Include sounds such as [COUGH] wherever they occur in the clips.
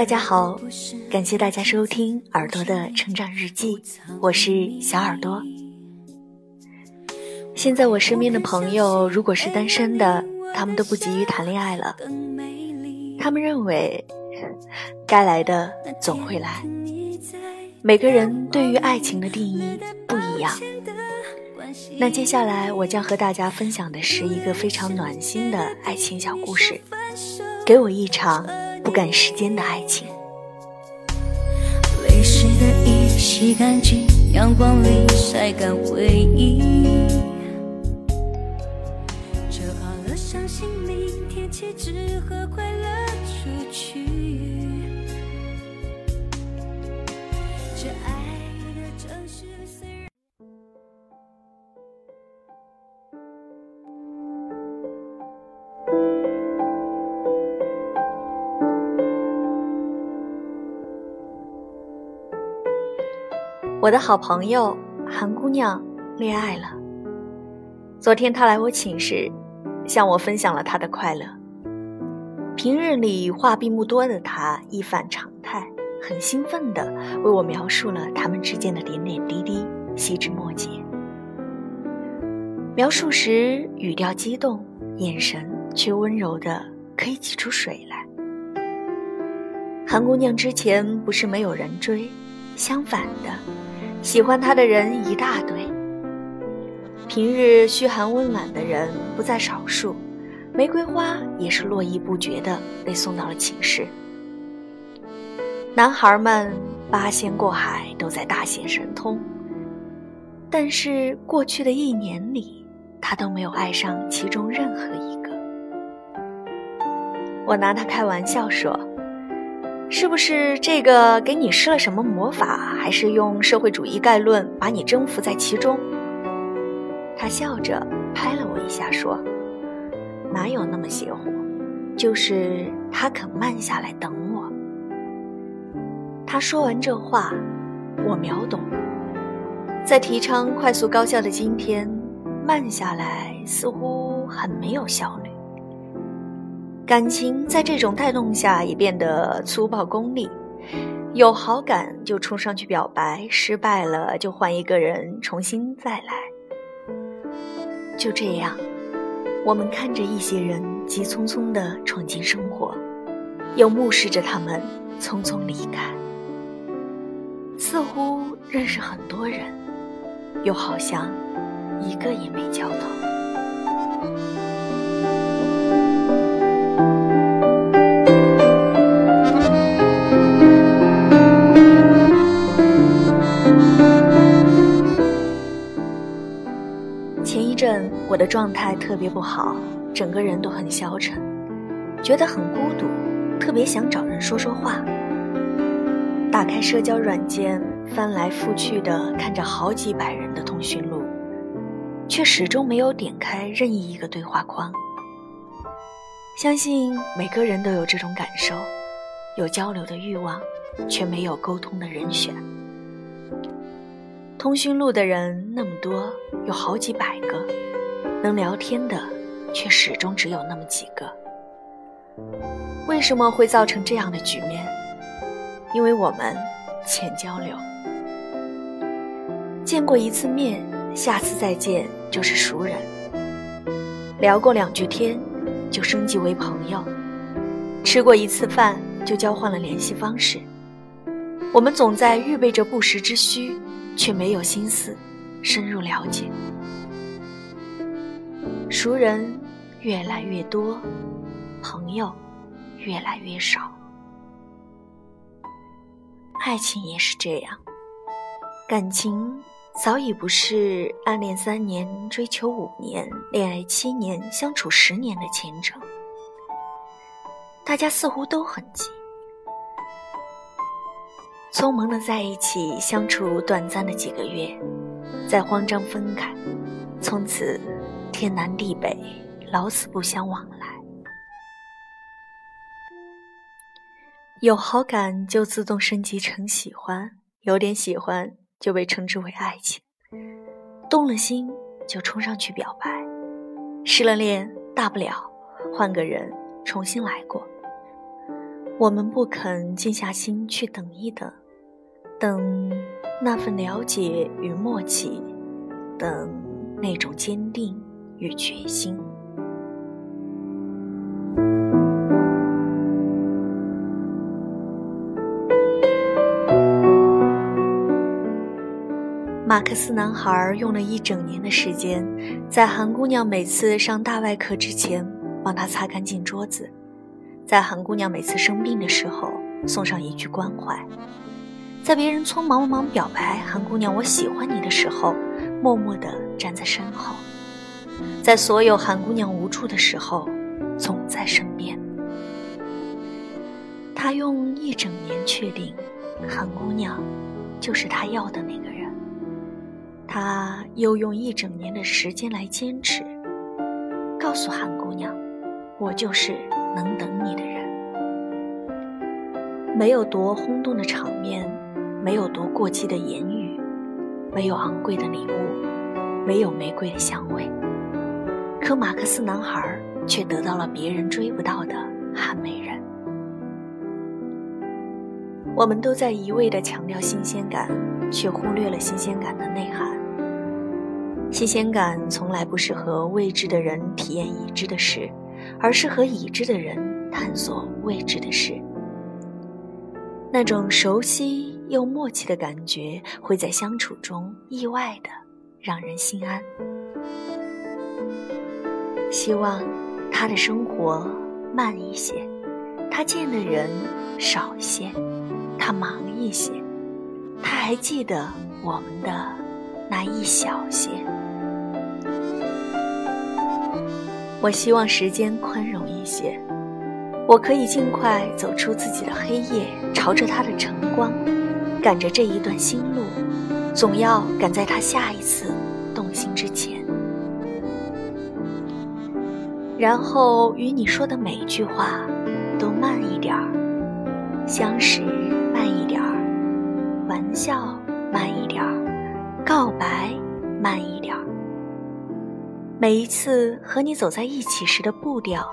大家好，感谢大家收听耳朵的成长日记，我是小耳朵。现在我身边的朋友，如果是单身的，他们都不急于谈恋爱了，他们认为 [LAUGHS] 该来的总会来。每个人对于爱情的定义不一样。那接下来我将和大家分享的是一个非常暖心的爱情小故事，给我一场。不赶时间的爱情。泪湿的衣洗干净，阳光里晒干回忆。折好了伤心，明天起只和快我的好朋友韩姑娘恋爱了。昨天她来我寝室，向我分享了她的快乐。平日里话并不多的她一反常态，很兴奋地为我描述了他们之间的点点滴滴、细枝末节。描述时语调激动，眼神却温柔的可以挤出水来。韩姑娘之前不是没有人追，相反的。喜欢他的人一大堆，平日嘘寒问暖的人不在少数，玫瑰花也是络绎不绝的被送到了寝室。男孩们八仙过海都在大显神通，但是过去的一年里，他都没有爱上其中任何一个。我拿他开玩笑说。是不是这个给你施了什么魔法，还是用社会主义概论把你征服在其中？他笑着拍了我一下，说：“哪有那么邪乎？就是他肯慢下来等我。”他说完这话，我秒懂，在提倡快速高效的今天，慢下来似乎很没有效率。感情在这种带动下也变得粗暴功利，有好感就冲上去表白，失败了就换一个人重新再来。就这样，我们看着一些人急匆匆地闯进生活，又目视着他们匆匆离开，似乎认识很多人，又好像一个也没交到。我的状态特别不好，整个人都很消沉，觉得很孤独，特别想找人说说话。打开社交软件，翻来覆去的看着好几百人的通讯录，却始终没有点开任意一个对话框。相信每个人都有这种感受，有交流的欲望，却没有沟通的人选。通讯录的人那么多，有好几百个。能聊天的，却始终只有那么几个。为什么会造成这样的局面？因为我们浅交流，见过一次面，下次再见就是熟人；聊过两句天，就升级为朋友；吃过一次饭，就交换了联系方式。我们总在预备着不时之需，却没有心思深入了解。熟人越来越多，朋友越来越少。爱情也是这样，感情早已不是暗恋三年、追求五年、恋爱七年、相处十年的前程。大家似乎都很急，匆忙的在一起相处短暂的几个月，再慌张分开，从此。天南地北，老死不相往来。有好感就自动升级成喜欢，有点喜欢就被称之为爱情。动了心就冲上去表白，失了恋大不了换个人重新来过。我们不肯静下心去等一等，等那份了解与默契，等那种坚定与决心。马克思男孩用了一整年的时间，在韩姑娘每次上大外课之前帮她擦干净桌子，在韩姑娘每次生病的时候送上一句关怀，在别人匆忙忙表白“韩姑娘我喜欢你”的时候，默默地站在身后，在所有韩姑娘无助的时候，总在身边。他用一整年确定，韩姑娘就是他要的那个人。他又用一整年的时间来坚持，告诉韩姑娘：“我就是能等你的人。”没有多轰动的场面，没有多过激的言语，没有昂贵的礼物，没有玫瑰的香味，可马克思男孩却得到了别人追不到的韩美人。我们都在一味地强调新鲜感，却忽略了新鲜感的内涵。新鲜感从来不是和未知的人体验已知的事，而是和已知的人探索未知的事。那种熟悉又默契的感觉，会在相处中意外的让人心安。希望他的生活慢一些，他见的人少一些，他忙一些，他还记得我们的那一小些。我希望时间宽容一些，我可以尽快走出自己的黑夜，朝着他的晨光，赶着这一段新路，总要赶在他下一次动心之前。然后与你说的每句话都慢一点儿，相识慢一点儿，玩笑慢一点儿，告白慢一点儿。每一次和你走在一起时的步调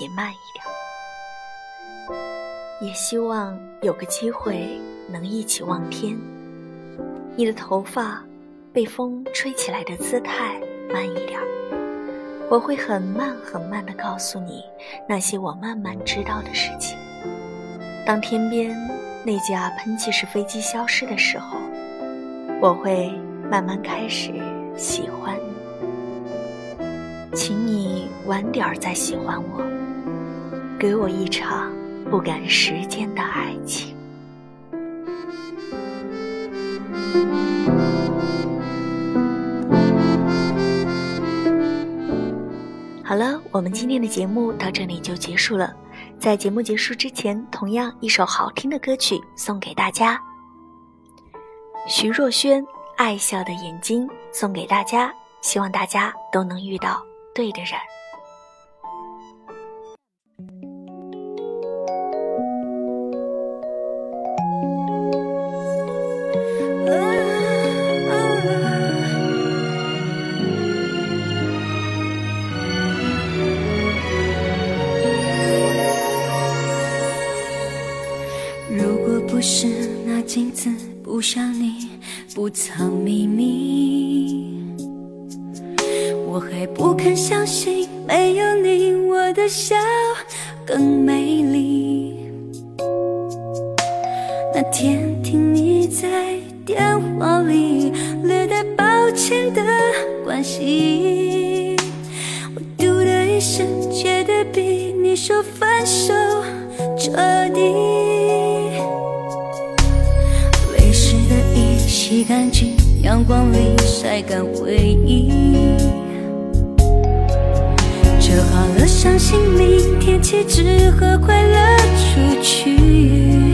也慢一点儿，也希望有个机会能一起望天。你的头发被风吹起来的姿态慢一点，我会很慢很慢地告诉你那些我慢慢知道的事情。当天边那架喷气式飞机消失的时候，我会慢慢开始喜欢你。请你晚点再喜欢我，给我一场不赶时间的爱情。好了，我们今天的节目到这里就结束了。在节目结束之前，同样一首好听的歌曲送给大家。徐若瑄《爱笑的眼睛》送给大家，希望大家都能遇到。对的人。相信，没有你，我的笑更美丽。那天听你在电话里略带抱歉的关心，我嘟的一声，觉得比你说分手彻底。泪湿的衣洗干净，阳光里晒干回忆。折好了，伤心明天起只和快乐出去。